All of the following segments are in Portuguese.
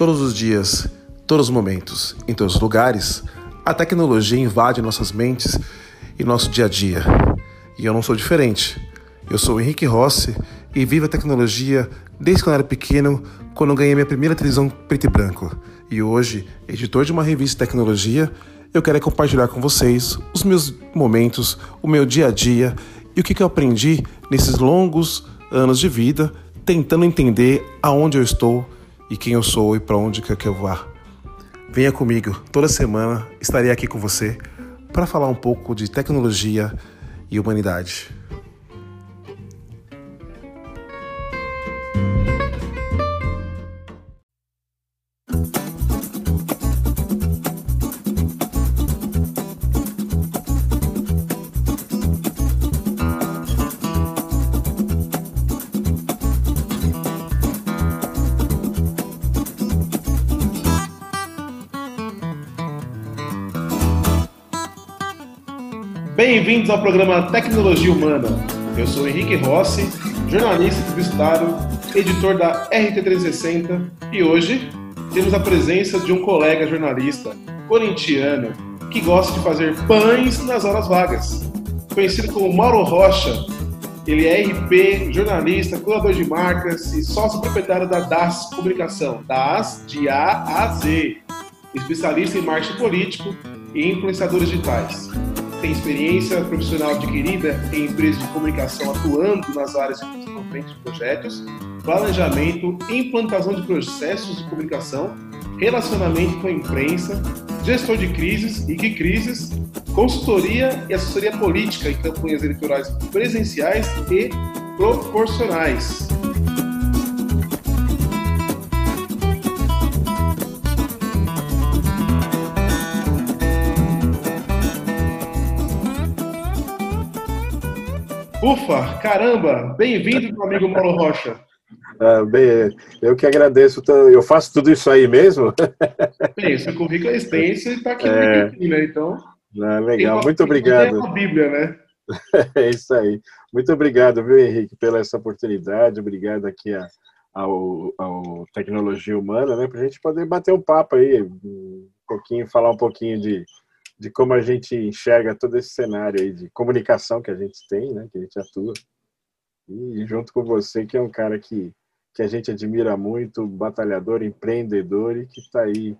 Todos os dias, todos os momentos, em todos os lugares, a tecnologia invade nossas mentes e nosso dia a dia. E eu não sou diferente. Eu sou o Henrique Rossi e vivo a tecnologia desde quando era pequeno, quando ganhei minha primeira televisão preto e branco. E hoje, editor de uma revista de tecnologia, eu quero compartilhar com vocês os meus momentos, o meu dia a dia e o que eu aprendi nesses longos anos de vida, tentando entender aonde eu estou e quem eu sou e para onde quer que eu vá. Venha comigo, toda semana estarei aqui com você para falar um pouco de tecnologia e humanidade. Bem-vindos ao programa Tecnologia Humana. Eu sou Henrique Rossi, jornalista publicitário, editor da RT360 e hoje temos a presença de um colega jornalista corintiano que gosta de fazer pães nas horas vagas. Conhecido como Mauro Rocha, ele é RP, jornalista, curador de marcas e sócio proprietário da DAS Comunicação, DAS de A a Z, especialista em marketing político e influenciadores digitais tem experiência profissional adquirida em empresas de comunicação atuando nas áreas de desenvolvimento de projetos, planejamento, implantação de processos de comunicação, relacionamento com a imprensa, gestor de crises e de crises, consultoria e assessoria política em campanhas eleitorais presenciais e proporcionais. Ufa, caramba! Bem-vindo, meu amigo Mauro Rocha. Ah, bem, eu que agradeço. Eu faço tudo isso aí mesmo? Bem, seu currículo é extenso e está aqui é... no né? Então. Ah, legal, uma, muito obrigado. É a Bíblia, né? É isso aí. Muito obrigado, viu, Henrique, pela essa oportunidade. Obrigado aqui a, ao, ao Tecnologia Humana, né, para a gente poder bater um papo aí, um pouquinho, falar um pouquinho de, de como a gente enxerga todo esse cenário aí de comunicação que a gente tem, né, que a gente atua. E junto com você, que é um cara que, que a gente admira muito, batalhador, empreendedor e que está aí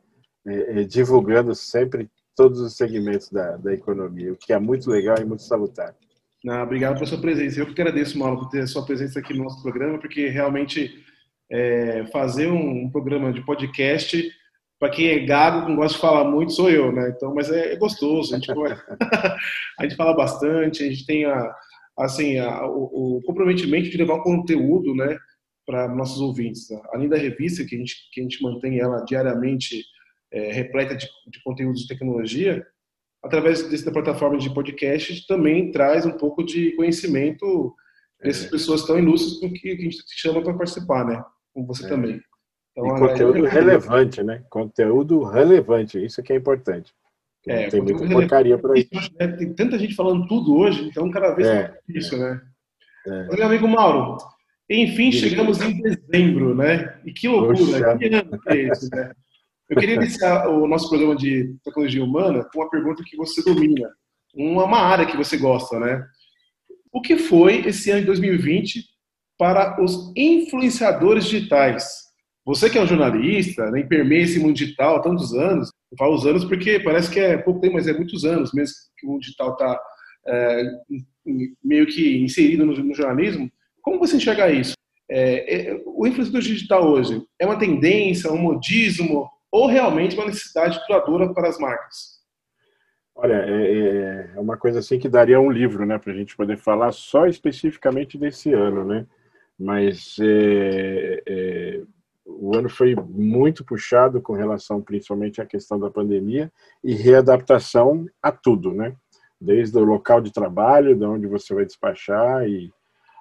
é, é, divulgando sempre todos os segmentos da, da economia, o que é muito legal e muito salutar. Não, obrigado pela sua presença. Eu que agradeço, Mauro, por ter a sua presença aqui no nosso programa, porque realmente é, fazer um, um programa de podcast para quem é gago, não gosta de falar muito, sou eu, né? Então, mas é, é gostoso, a gente, a gente fala bastante, a gente tem a, assim, a, o, o, comprometimento de levar o conteúdo, né, para nossos ouvintes. Além da revista, que a gente, que a gente mantém ela diariamente é, repleta de, de conteúdos de tecnologia, através dessa plataforma de podcast, também traz um pouco de conhecimento dessas é. pessoas tão ilustres com que a gente chama para participar, né? Como você é. também. Então, e conteúdo relevante, né? Conteúdo relevante, isso que é importante. É, tem muita porcaria por aí. Né? Tem tanta gente falando tudo hoje, então cada vez é, isso, né? É. Meu amigo Mauro, enfim, chegamos em dezembro, né? E que loucura, Poxa. que ano que é esse, né? Eu queria iniciar o nosso programa de tecnologia humana com uma pergunta que você domina, uma área que você gosta, né? O que foi esse ano de 2020 para os influenciadores digitais? Você que é um jornalista, né, permeia esse mundo digital há tantos anos, eu falo os anos porque parece que é pouco tempo, mas é muitos anos mesmo que o mundo digital está é, meio que inserido no, no, jornalismo. Como você enxerga isso? É, é, o influenciador digital hoje é uma tendência, um modismo ou realmente uma necessidade duradoura para as marcas? Olha, é, é, é uma coisa assim que daria um livro, né, para a gente poder falar só especificamente desse ano, né? Mas é, é o ano foi muito puxado com relação principalmente à questão da pandemia e readaptação a tudo, né? Desde o local de trabalho, de onde você vai despachar e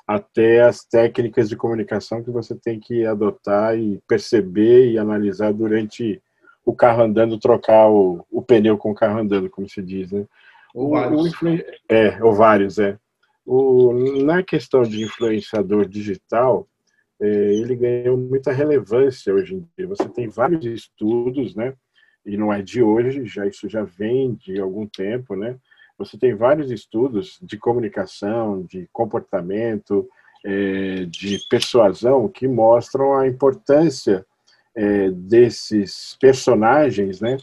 até as técnicas de comunicação que você tem que adotar e perceber e analisar durante o carro andando, trocar o, o pneu com o carro andando, como se diz, né? Ou vários. É, ou vários, é. O, na questão de influenciador digital, ele ganhou muita relevância hoje em dia. Você tem vários estudos, né? E não é de hoje, já isso já vem de algum tempo, né? Você tem vários estudos de comunicação, de comportamento, é, de persuasão que mostram a importância é, desses personagens, né?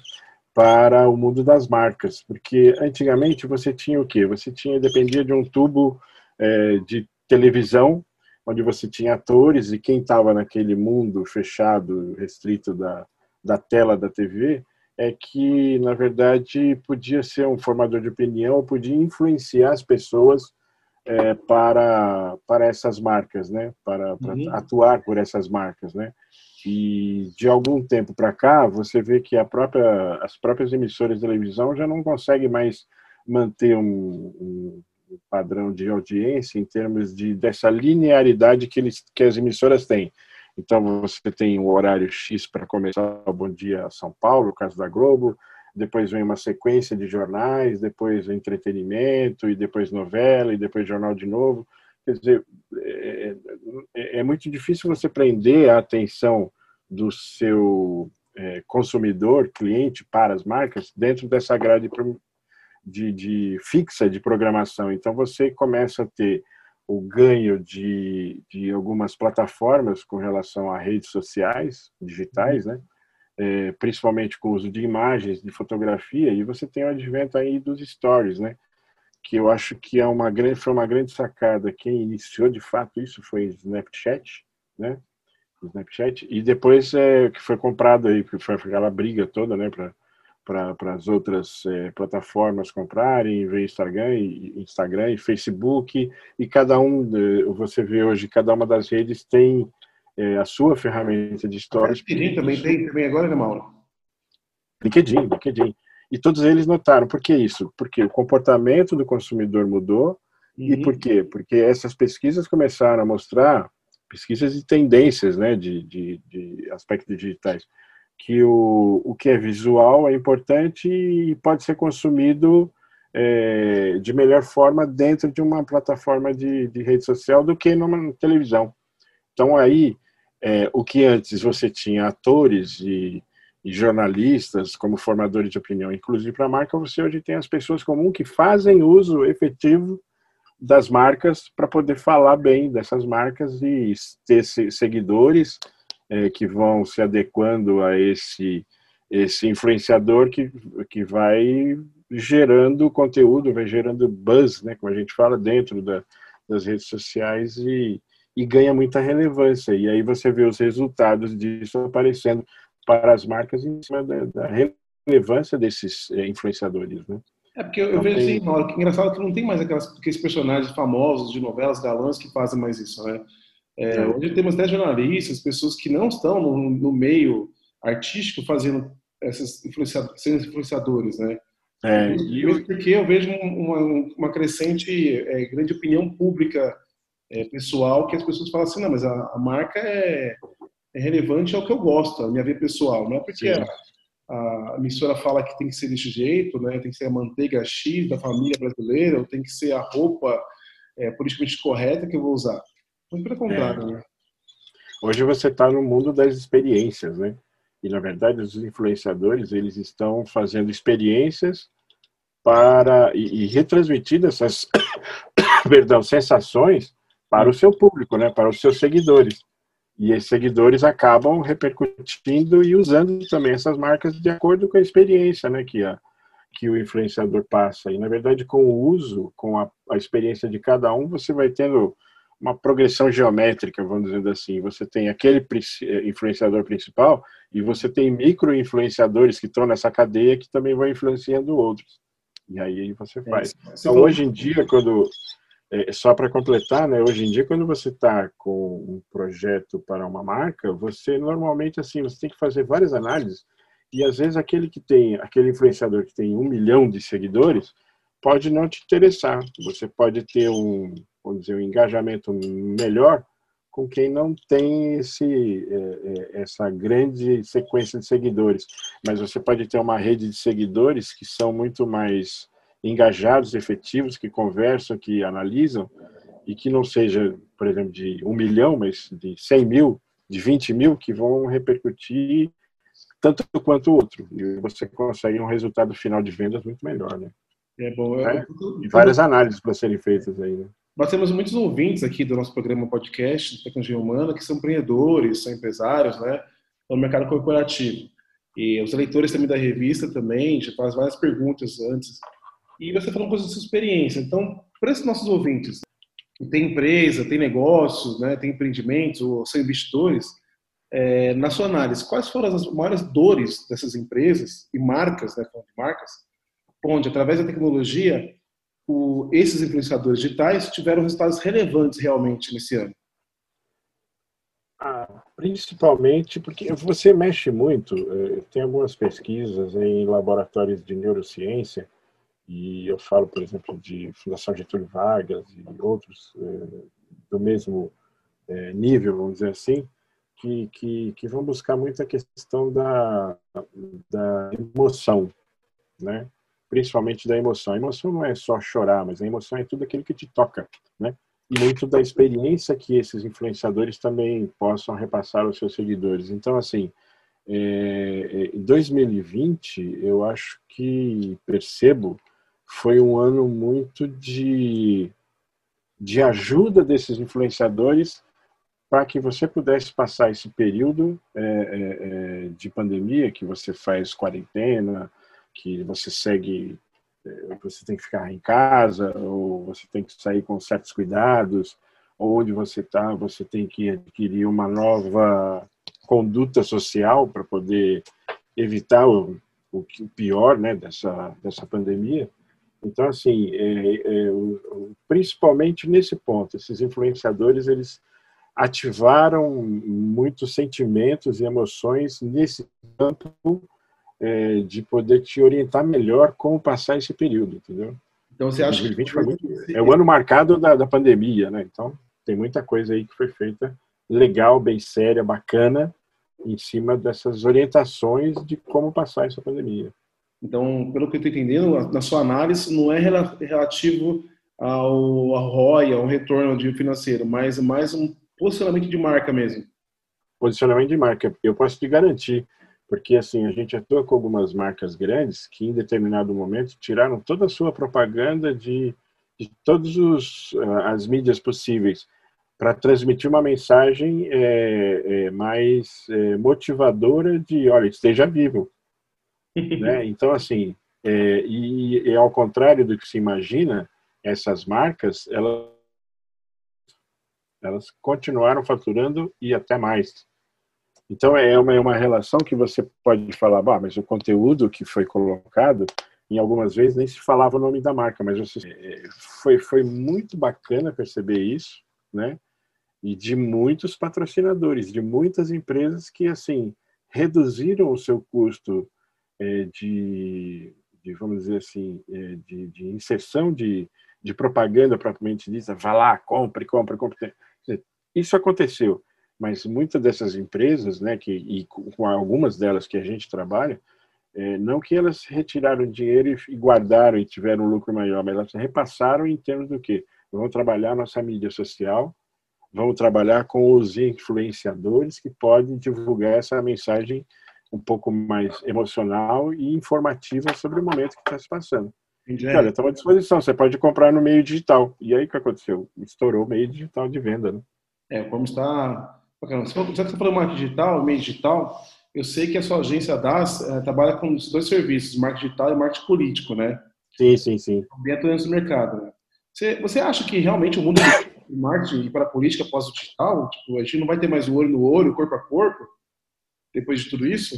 Para o mundo das marcas, porque antigamente você tinha o quê? Você tinha dependia de um tubo é, de televisão onde você tinha atores e quem estava naquele mundo fechado, restrito da, da tela da TV, é que, na verdade, podia ser um formador de opinião, podia influenciar as pessoas é, para, para essas marcas, né? para, para uhum. atuar por essas marcas. Né? E de algum tempo para cá, você vê que a própria, as próprias emissoras de televisão já não conseguem mais manter um, um padrão de audiência em termos de dessa linearidade que eles que as emissoras têm. Então você tem o horário X para começar o Bom Dia São Paulo, o caso da Globo, depois vem uma sequência de jornais, depois entretenimento e depois novela e depois jornal de novo. Quer dizer, é, é, é muito difícil você prender a atenção do seu é, consumidor, cliente para as marcas dentro dessa grade de, de fixa de programação. Então você começa a ter o ganho de, de algumas plataformas com relação a redes sociais digitais, né? É, principalmente com o uso de imagens, de fotografia, e você tem o advento aí dos stories, né? Que eu acho que é uma grande, foi uma grande sacada. Quem iniciou de fato isso foi o Snapchat, né? O Snapchat e depois é, que foi comprado aí, que foi aquela briga toda, né? Para para as outras é, plataformas comprarem, ver Instagram e, Instagram e Facebook, e cada um, você vê hoje, cada uma das redes tem é, a sua ferramenta de stories. LinkedIn também tem, também agora, né, Mauro? LinkedIn, LinkedIn. E todos eles notaram, por que isso? Porque o comportamento do consumidor mudou, uhum. e por quê? Porque essas pesquisas começaram a mostrar, pesquisas de tendências, né, de, de, de aspectos digitais, que o, o que é visual é importante e pode ser consumido é, de melhor forma dentro de uma plataforma de, de rede social do que numa televisão. Então aí, é, o que antes você tinha atores e, e jornalistas como formadores de opinião, inclusive para a marca, você hoje tem as pessoas comuns que fazem uso efetivo das marcas para poder falar bem dessas marcas e ter seguidores é, que vão se adequando a esse esse influenciador que, que vai gerando conteúdo, vai gerando buzz, né, como a gente fala, dentro da, das redes sociais e, e ganha muita relevância. E aí você vê os resultados disso aparecendo para as marcas em cima da, da relevância desses é, influenciadores, né? É porque eu, eu vejo assim, que engraçado que não tem mais aquelas, aqueles personagens famosos de novelas galãs que fazem mais isso, né? É, é, hoje temos até jornalistas, pessoas que não estão no, no meio artístico fazendo essas influenciadores, sendo influenciadores, né? É, e eu... porque eu vejo uma, uma crescente é, grande opinião pública é, pessoal que as pessoas falam assim, não, mas a, a marca é, é, relevante ao que eu gosto, a minha vida pessoal, não é porque a, a, emissora fala que tem que ser desse jeito, né? Tem que ser a manteiga X da família brasileira, ou tem que ser a roupa é, politicamente correta que eu vou usar. Muito pelo contrário, é. né? Hoje você está no mundo das experiências, né? E na verdade os influenciadores eles estão fazendo experiências para e, e retransmitindo essas, perdão, sensações para o seu público, né? Para os seus seguidores. E esses seguidores acabam repercutindo e usando também essas marcas de acordo com a experiência, né? Que a que o influenciador passa. E na verdade com o uso, com a, a experiência de cada um, você vai tendo uma progressão geométrica, vamos dizer assim. Você tem aquele eh, influenciador principal e você tem micro-influenciadores que estão nessa cadeia que também vão influenciando outros. E aí você é, faz. Então, hoje em dia, quando é, só para completar, né? Hoje em dia, quando você está com um projeto para uma marca, você normalmente assim, você tem que fazer várias análises e às vezes aquele que tem, aquele influenciador que tem um milhão de seguidores, pode não te interessar. Você pode ter um vamos dizer, um engajamento melhor com quem não tem esse, é, é, essa grande sequência de seguidores. Mas você pode ter uma rede de seguidores que são muito mais engajados, efetivos, que conversam, que analisam, e que não seja, por exemplo, de um milhão, mas de 100 mil, de 20 mil, que vão repercutir tanto quanto o outro. E você consegue um resultado final de vendas muito melhor, né? É bom. É? E várias análises para serem feitas aí, né? Nós temos muitos ouvintes aqui do nosso programa podcast Tecnologia Humana que são empreendedores, são empresários, né? No mercado corporativo. E os leitores também da revista também já faz várias perguntas antes. E você falou pouco da sua experiência. Então, para esses nossos ouvintes, tem empresa, tem negócios, né, tem empreendimentos ou são investidores, é, na sua análise, quais foram as maiores dores dessas empresas e marcas, né, marcas, onde através da tecnologia o, esses influenciadores digitais tiveram resultados relevantes realmente nesse ano? Ah, principalmente porque você mexe muito, eh, tem algumas pesquisas em laboratórios de neurociência, e eu falo, por exemplo, de Fundação Getúlio Vargas e outros eh, do mesmo eh, nível, vamos dizer assim, que, que, que vão buscar muito a questão da, da emoção, né? Principalmente da emoção. A emoção não é só chorar, mas a emoção é tudo aquilo que te toca, né? E muito da experiência que esses influenciadores também possam repassar aos seus seguidores. Então, assim, é, em 2020, eu acho que percebo foi um ano muito de, de ajuda desses influenciadores para que você pudesse passar esse período é, é, é de pandemia, que você faz quarentena, que você segue, é, você tem que ficar em casa, ou você tem que sair com certos cuidados, ou onde você está, você tem que adquirir uma nova conduta social para poder evitar o, o, pior né, dessa, dessa pandemia. Então, assim, é, é, principalmente nesse ponto, esses influenciadores, eles ativaram muitos sentimentos e emoções nesse campo é, de poder te orientar melhor como passar esse período, entendeu? Então você acha 2020 que foi muito, é o ano marcado da, da pandemia, né? Então tem muita coisa aí que foi feita legal, bem séria, bacana, em cima dessas orientações de como passar essa pandemia. Então, pelo que eu estou entendendo, na sua análise não é relativo ao, ao ROI, ao retorno de financeiro, mas mais um posicionamento de marca mesmo. Posicionamento de marca. Eu posso te garantir porque assim a gente atua com algumas marcas grandes que em determinado momento tiraram toda a sua propaganda de, de todas ah, as mídias possíveis para transmitir uma mensagem é, é, mais é, motivadora de olha esteja vivo né? então assim e, e, ao contrário do que se imagina essas marcas elas elas continuaram faturando e até mais então é uma, é uma relação que você pode falar, bah, mas o conteúdo que foi colocado, em algumas vezes nem se falava o nome da marca, mas você, é, foi, foi muito bacana perceber isso, né? E de muitos patrocinadores, de muitas empresas que assim reduziram o seu custo é, de, de, vamos dizer assim, é, de, de inserção de, de propaganda propriamente dita, vá lá, compre, compre, compre. Isso aconteceu mas muitas dessas empresas, né, que, e com algumas delas que a gente trabalha, é, não que elas retiraram dinheiro e guardaram e tiveram um lucro maior, mas elas repassaram em termos do que? Vamos trabalhar nossa mídia social, vamos trabalhar com os influenciadores que podem divulgar essa mensagem um pouco mais emocional e informativa sobre o momento que está se passando. Entendi. Olha, à disposição, você pode comprar no meio digital. E aí o que aconteceu? Estourou o meio digital de venda, né? É, como está já que você falou marketing digital, meio digital, eu sei que a sua agência DAS é, trabalha com os dois serviços, marketing digital e marketing político, né? Sim, sim, sim. Atuante no mercado. Né? Você, você acha que realmente o mundo do marketing e para a política após o digital, tipo, a gente não vai ter mais o olho no olho, corpo a corpo, depois de tudo isso?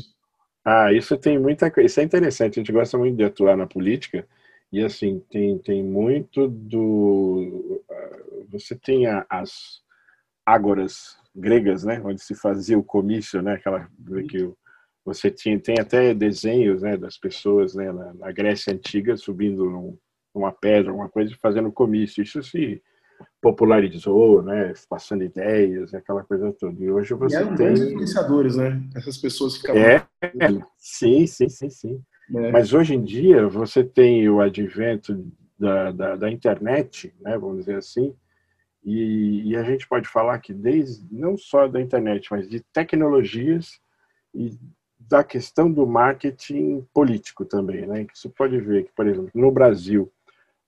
Ah, isso tem muita coisa. Isso é interessante. A gente gosta muito de atuar na política e assim tem tem muito do. Você tem as ágoras gregas, né, onde se fazia o comício, né, aquela que você tinha tem até desenhos, né, das pessoas, né, na, na Grécia antiga subindo num, numa pedra, uma coisa, fazendo comício. Isso se popularizou, né, passando ideias, aquela coisa toda. E hoje você e eram tem influenciadores, né? Essas pessoas ficavam É, sim, sim, sim, sim. É. Mas hoje em dia você tem o advento da, da, da internet, né, vamos dizer assim, E, e, a gente pode falar que desde não só da internet, mas de tecnologias e da questão do marketing político também, né? Que você pode ver que, por exemplo, no Brasil,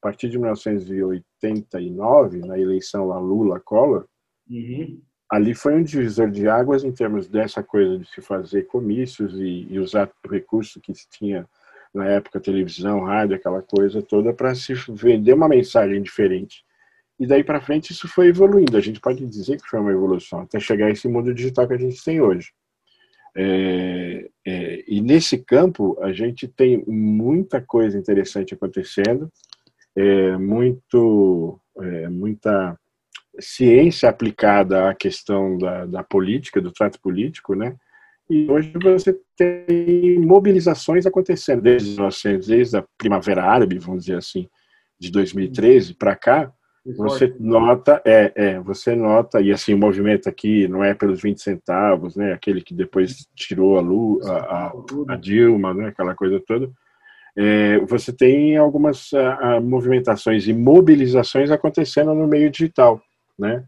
a partir de 1989, na eleição lá Lula-Collor, uhum. ali foi um divisor de águas em termos dessa coisa de se fazer comícios e, e usar o recurso que se tinha na época televisão, rádio, aquela coisa toda para se vender uma mensagem diferente. E daí para frente isso foi evoluindo. A gente pode dizer que foi uma evolução até chegar a esse mundo digital que a gente tem hoje. É, é, e nesse campo a gente tem muita coisa interessante acontecendo, é, muito, é, muita ciência aplicada à questão da, da política, do trato político, né? E hoje você tem mobilizações acontecendo desde, desde a Primavera Árabe, vamos dizer assim, de 2013 para cá, você nota, é, é, você nota, e assim, o movimento aqui não é pelos 20 centavos, né, aquele que depois tirou a, Lu, a, a, a Dilma, né, aquela coisa toda, é, você tem algumas a, a, movimentações e mobilizações acontecendo no meio digital, né,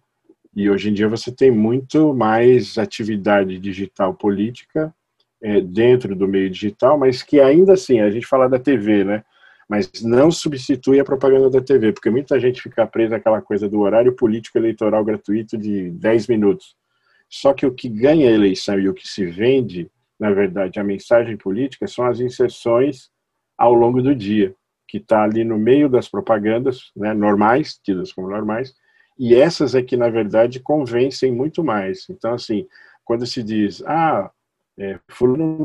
e hoje em dia você tem muito mais atividade digital política é, dentro do meio digital, mas que ainda assim, a gente fala da TV, né, mas não substitui a propaganda da TV, porque muita gente fica presa àquela coisa do horário político eleitoral gratuito de 10 minutos. Só que o que ganha a eleição e o que se vende, na verdade, a mensagem política, são as inserções ao longo do dia, que está ali no meio das propagandas né, normais, tidas como normais, e essas é que, na verdade, convencem muito mais. Então, assim, quando se diz, ah, é, fulano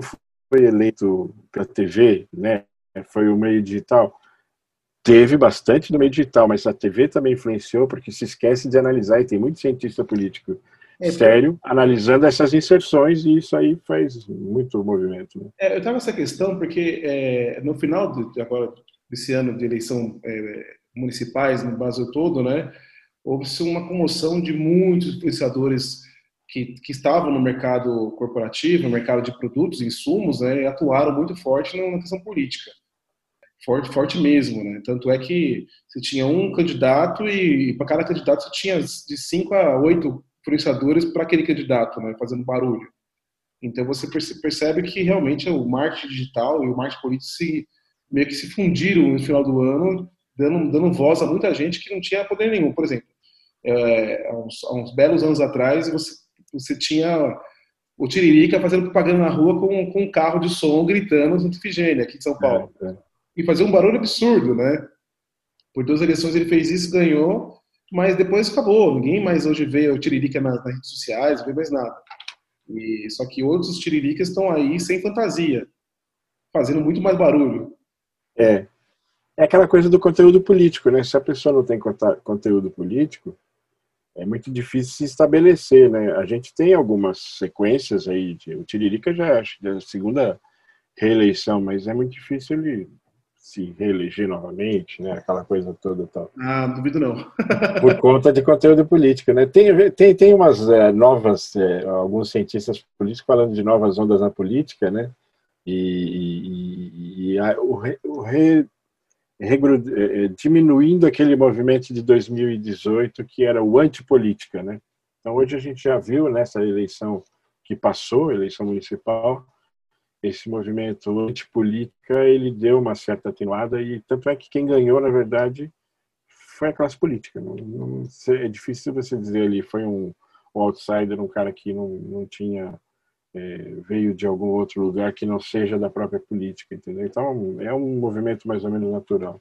foi eleito pela TV, né, foi o meio digital. Teve bastante no meio digital, mas a TV também influenciou porque se esquece de analisar, e tem muito cientista político é, sério analisando essas inserções, e isso aí faz muito movimento. Né? É, eu estava nessa questão porque é, no final de, agora, desse ano de eleição é, municipais no Brasil todo, né, houve-se uma comoção de muitos influenciadores que, que, estavam no mercado corporativo, no mercado de produtos, insumos, né, e atuaram muito forte na questão política forte, forte mesmo, né? Tanto é que você tinha um candidato e, e para cada candidato você tinha de cinco a oito influenciadores para aquele candidato, né? Fazendo barulho. Então você percebe que realmente o marketing digital e o marketing político se, meio que se fundiram no final do ano, dando, dando voz a muita gente que não tinha poder nenhum. Por exemplo, é, há, uns, há, uns, belos anos atrás você, você tinha o Tiririca fazendo propaganda na rua com, com um carro de som gritando Santa Ifigênia, aqui em São Paulo. É, é e fazer um barulho absurdo, né? Por duas eleições ele fez isso, ganhou, mas depois acabou. Ninguém mais hoje vê o Tiririca nas, nas redes sociais, não vê mais nada. E, só que outros Tiriricas estão aí sem fantasia, fazendo muito mais barulho. É. É aquela coisa do conteúdo político, né? Se a pessoa não tem conteúdo político, é muito difícil se estabelecer, né? A gente tem algumas sequências aí, de, o Tiririca já acho que é a segunda reeleição, mas é muito difícil ele se reeleger novamente, né? Aquela coisa toda tal. Ah, duvido não. Por conta de conteúdo político, né? Tem, tem, tem umas é, novas, é, alguns cientistas políticos falando de novas ondas na política, né? E, e, e a, o, re, o re, é, diminuindo aquele movimento de 2018 que era o antipolítica, né? Então hoje a gente já viu nessa eleição que passou, eleição municipal, esse movimento antipolítica ele deu uma certa atenuada e tanto é que quem ganhou na verdade foi a classe política. Não, não é difícil você dizer ali foi um, um outsider um cara que não, não tinha é, veio de algum outro lugar que não seja da própria política entendeu? Então é um movimento mais ou menos natural.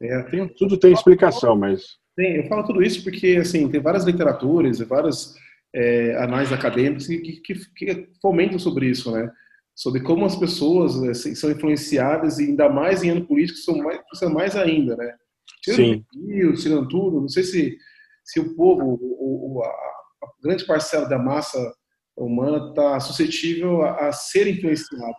É, tem, tudo tem explicação mas tem, eu falo tudo isso porque assim tem várias literaturas e várias é, análises acadêmicas que, que, que fomentam sobre isso né sobre como as pessoas né, são influenciadas e ainda mais em ano político são mais, são mais ainda, né? Tirando Sim. tirando tudo, não sei se, se o povo, o, a, a grande parcela da massa humana está suscetível a, a, ser influenciada.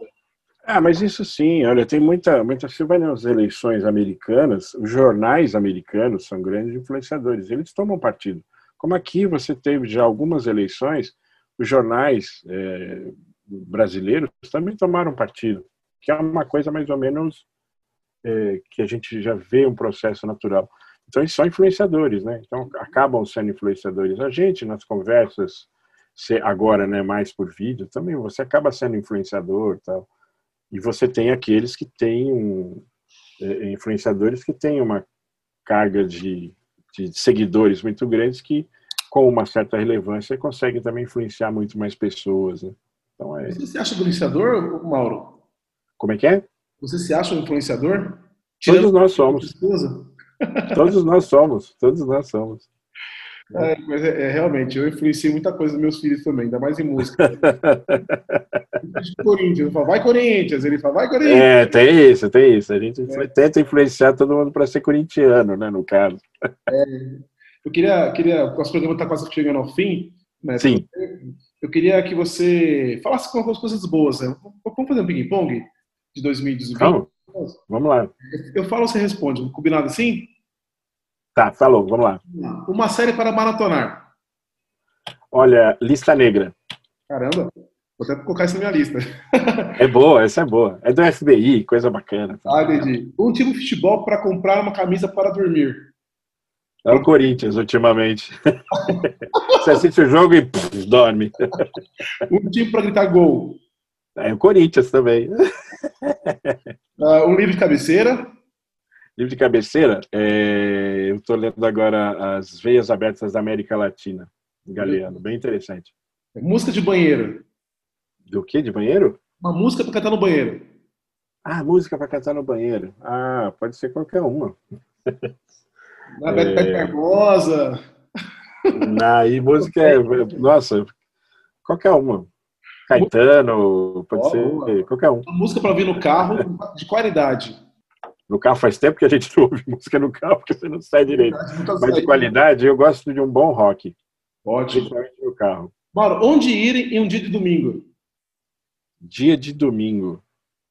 Ah, mas isso sim, olha, tem muita, muita. Você vai nas eleições americanas, os jornais americanos são grandes influenciadores, eles tomam partido. Como aqui você teve já algumas eleições, os jornais é, brasileiros também tomaram partido, que é uma coisa mais ou menos é, que a gente já vê um processo natural. Então, eles são influenciadores, né? Então, acabam sendo influenciadores. A gente, nas conversas, agora, né, mais por vídeo, também você acaba sendo influenciador tal. E você tem aqueles que têm, um, é, influenciadores que têm uma carga de, de seguidores muito grandes que, com uma certa relevância, conseguem também influenciar muito mais pessoas, né? Então, é... Você se acha influenciador, Mauro? Como é que é? Você se acha um influenciador? Tirando todos nós somos. Todos nós somos. Todos nós somos. É, mas é, é, realmente, eu influenciei muita coisa dos meus filhos também, ainda mais em música. Corinthians, eu falo, vai Corinthians, ele fala, vai Corinthians. É, tem isso, tem isso. A gente é. tenta influenciar todo mundo para ser corintiano, né, no caso. É, eu queria, queria, o nosso programa está quase chegando ao fim, né? Sim. Eu queria que você falasse com algumas coisas boas. Né? Vamos fazer um ping-pong de 2020? Vamos. Vamos lá. Eu falo, você responde. Combinado assim? Tá, falou, vamos lá. Uma série para maratonar. Olha, Lista Negra. Caramba, vou até colocar isso na minha lista. É boa, essa é boa. É do FBI, coisa bacana. Ah, entendi. Um time de futebol para comprar uma camisa para dormir. É o Corinthians, ultimamente. Você assiste o jogo e pff, dorme. Um time para gritar gol. É o Corinthians também. Uh, um livro de cabeceira. Livro de cabeceira, é... eu estou lendo agora As Veias Abertas da América Latina, Galeano, bem interessante. Música de banheiro. Do que? De banheiro? Uma música para cantar no banheiro. Ah, música para cantar no banheiro. Ah, pode ser qualquer uma. Na é... Beto Barbosa. Aí música é. Nossa, qualquer uma. Caetano, pode oh, ser boa. qualquer um. Uma música para ouvir no carro de qualidade. No carro faz tempo que a gente não ouve música no carro, porque você não sai direito. Mas de qualidade, eu gosto de um bom rock. Ótimo. No carro. Mauro, onde ir em um dia de domingo? Dia de domingo.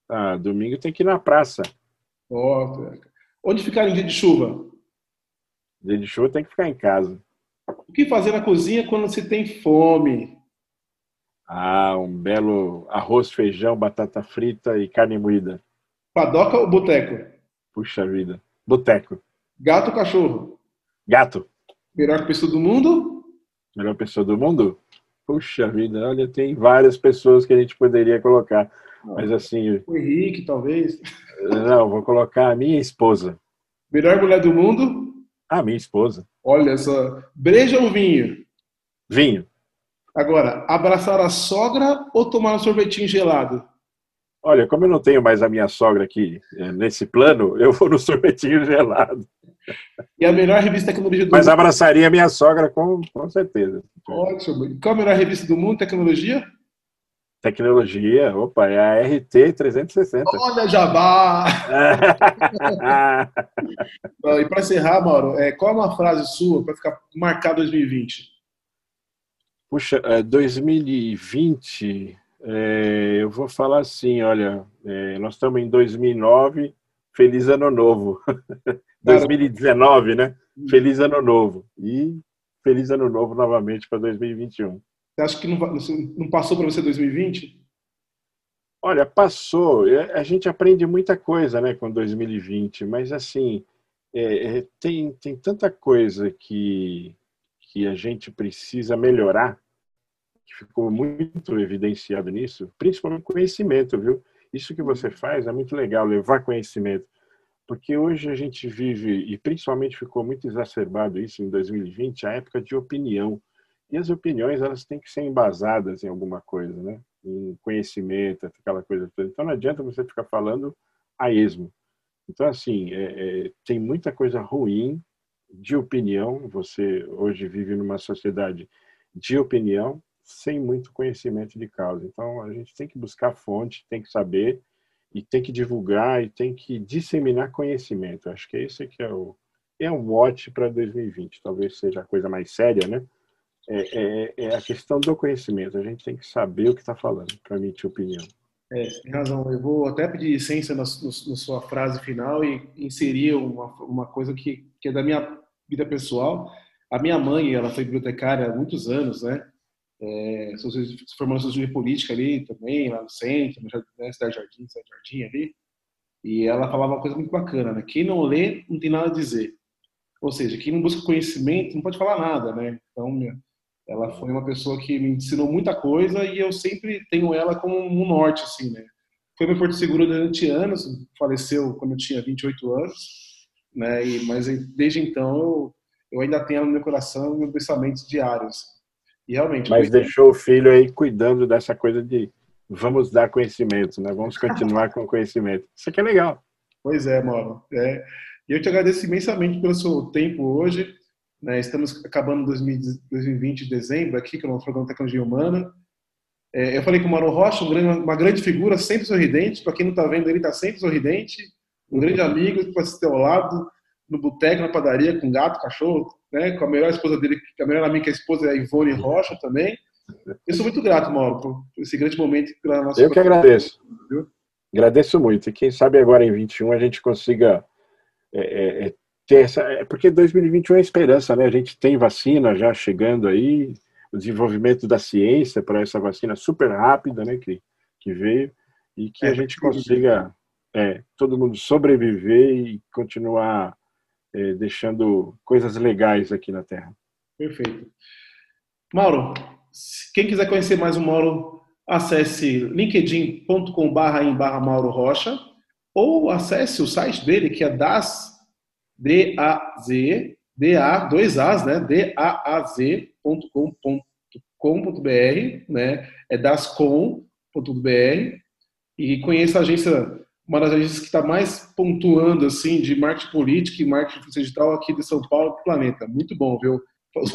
Ah, domingo tem que ir na praça. Oh, onde ficar em dia de chuva? Dia de chuva tem que ficar em casa. O que fazer na cozinha quando se tem fome? Ah, um belo arroz, feijão, batata frita e carne moída. Padoca ou boteco? Puxa vida. Boteco. Gato ou cachorro? Gato. Melhor pessoa do mundo? Melhor pessoa do mundo? Puxa vida, olha, tem várias pessoas que a gente poderia colocar. Mas assim. O Henrique, talvez. Não, vou colocar a minha esposa. Melhor mulher do mundo? A minha esposa. Olha só. Breja ou vinho? Vinho. Agora, abraçar a sogra ou tomar um sorvetinho gelado? Olha, como eu não tenho mais a minha sogra aqui é, nesse plano, eu vou no sorvetinho gelado. E a melhor revista de tecnologia do Mas mundo? Mas abraçaria a minha sogra com, com certeza. Ótimo. Qual a melhor revista do mundo, tecnologia? Tecnologia, opa, é a RT 360. Olha, Jabá! e para encerrar, Mauro, é, qual é uma frase sua para ficar marcado 2020? Puxa, 2020 é, eu vou falar assim, olha, é, nós estamos em 2009, feliz ano novo. 2019, né? Hum. Feliz ano novo. E feliz ano novo novamente para 2021. Você acha que não, não passou para você 2020? Olha, passou. A gente aprende muita coisa, né, com 2020, mas assim, é, é, tem, tem tanta coisa que, que a gente precisa melhorar que ficou muito evidenciado nisso, principalmente conhecimento, viu? Isso que você faz é muito legal, levar conhecimento. Porque hoje a gente vive, e principalmente ficou muito exacerbado isso em 2020, a época de opinião. E as opiniões, elas têm que ser embasadas em alguma coisa, né? Em conhecimento, aquela coisa toda. Então não adianta você ficar falando a esmo. Então, assim, é, é, tem muita coisa ruim de opinião. Você hoje vive numa sociedade de opinião, sem muito conhecimento de causa. Então, a gente tem que buscar fonte, tem que saber e tem que divulgar e tem que disseminar conhecimento. Acho que esse que é o é um mote para 2020. Talvez seja a coisa mais séria, né? É, é, é, a questão do conhecimento. A gente tem que saber o que está falando para emitir opinião. É, tem razão. Eu vou até pedir licença na, na, sua frase final e inserir uma, uma coisa que, que é da minha vida pessoal. A minha mãe, ela foi bibliotecária há muitos anos, né? é, se formando em política ali também, lá no centro, na né, Cidade Jardim, Cidade Jardim ali. E ela falava uma coisa muito bacana, né? Quem não lê não tem nada a dizer. Ou seja, quem não busca conhecimento não pode falar nada, né? Então, ela foi uma pessoa que me ensinou muita coisa e eu sempre tenho ela como um norte, assim, né? Foi meu porto seguro durante anos, faleceu quando eu tinha 28 anos, né? E, mas desde então eu, eu ainda tenho ela no meu coração e meus pensamentos diários. E realmente. Mas deixou o filho aí cuidando dessa coisa de vamos dar conhecimento, né? Vamos continuar com o conhecimento. Isso aqui é legal. Pois é, Mauro. É. E eu te agradeço imensamente pelo seu tempo hoje. Né? Estamos acabando 2020 de dezembro aqui, com o programa Tecnologia Humana. É, eu falei com o Mauro Rocha, um grande, uma grande figura, sempre sorridente. Para quem não está vendo, ele está sempre sorridente. Um grande amigo que pode ter ao lado, no boteco, na padaria, com gato, cachorro, né? com a melhor esposa dele, a melhor amiga que é a esposa é a Ivone Rocha também. Eu sou muito grato, Mauro, por esse grande momento pela nossa. Eu que agradeço. Viu? Agradeço muito. E quem sabe agora em 21 a gente consiga é, é, é, ter essa. É porque 2021 é esperança, né? A gente tem vacina já chegando aí, o desenvolvimento da ciência para essa vacina super rápida, né? Que, que veio, e que é, a gente consiga é, todo mundo sobreviver e continuar é, deixando coisas legais aqui na Terra. Perfeito. Mauro, quem quiser conhecer mais o Mauro, acesse linkedin.com.br em barra Mauro Rocha ou acesse o site dele, que é das, D-A-Z, D-A, dois As, né? D-A-A-Z.com.br, né? É dascom.br e conheça a agência, uma das agências que está mais pontuando, assim, de marketing político e marketing digital aqui de São Paulo, do planeta. Muito bom, viu?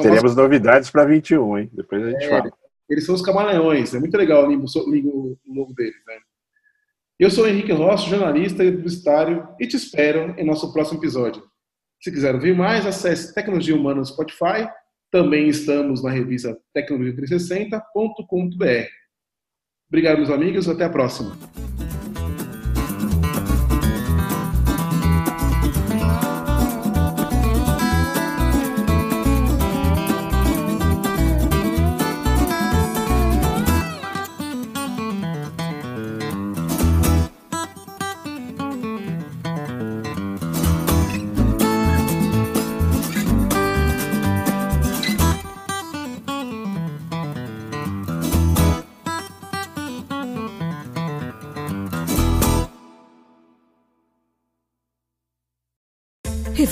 teremos novidades para 21, hein? Depois a gente é, fala. Eles são os camaleões, é muito legal o logo deles, né? Eu sou o Henrique Rossi, jornalista e publicitário, e te espero em nosso próximo episódio. Se quiser ouvir mais, acesse Tecnologia Humana no Spotify. Também estamos na revista tecnologia360.com.br. Obrigado, meus amigos. Até a próxima.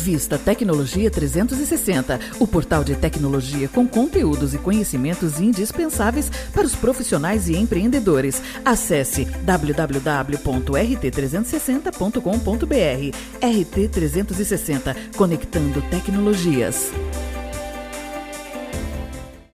Revista Tecnologia 360, o portal de tecnologia com conteúdos e conhecimentos indispensáveis para os profissionais e empreendedores. Acesse www.rt360.com.br. RT360, conectando tecnologias.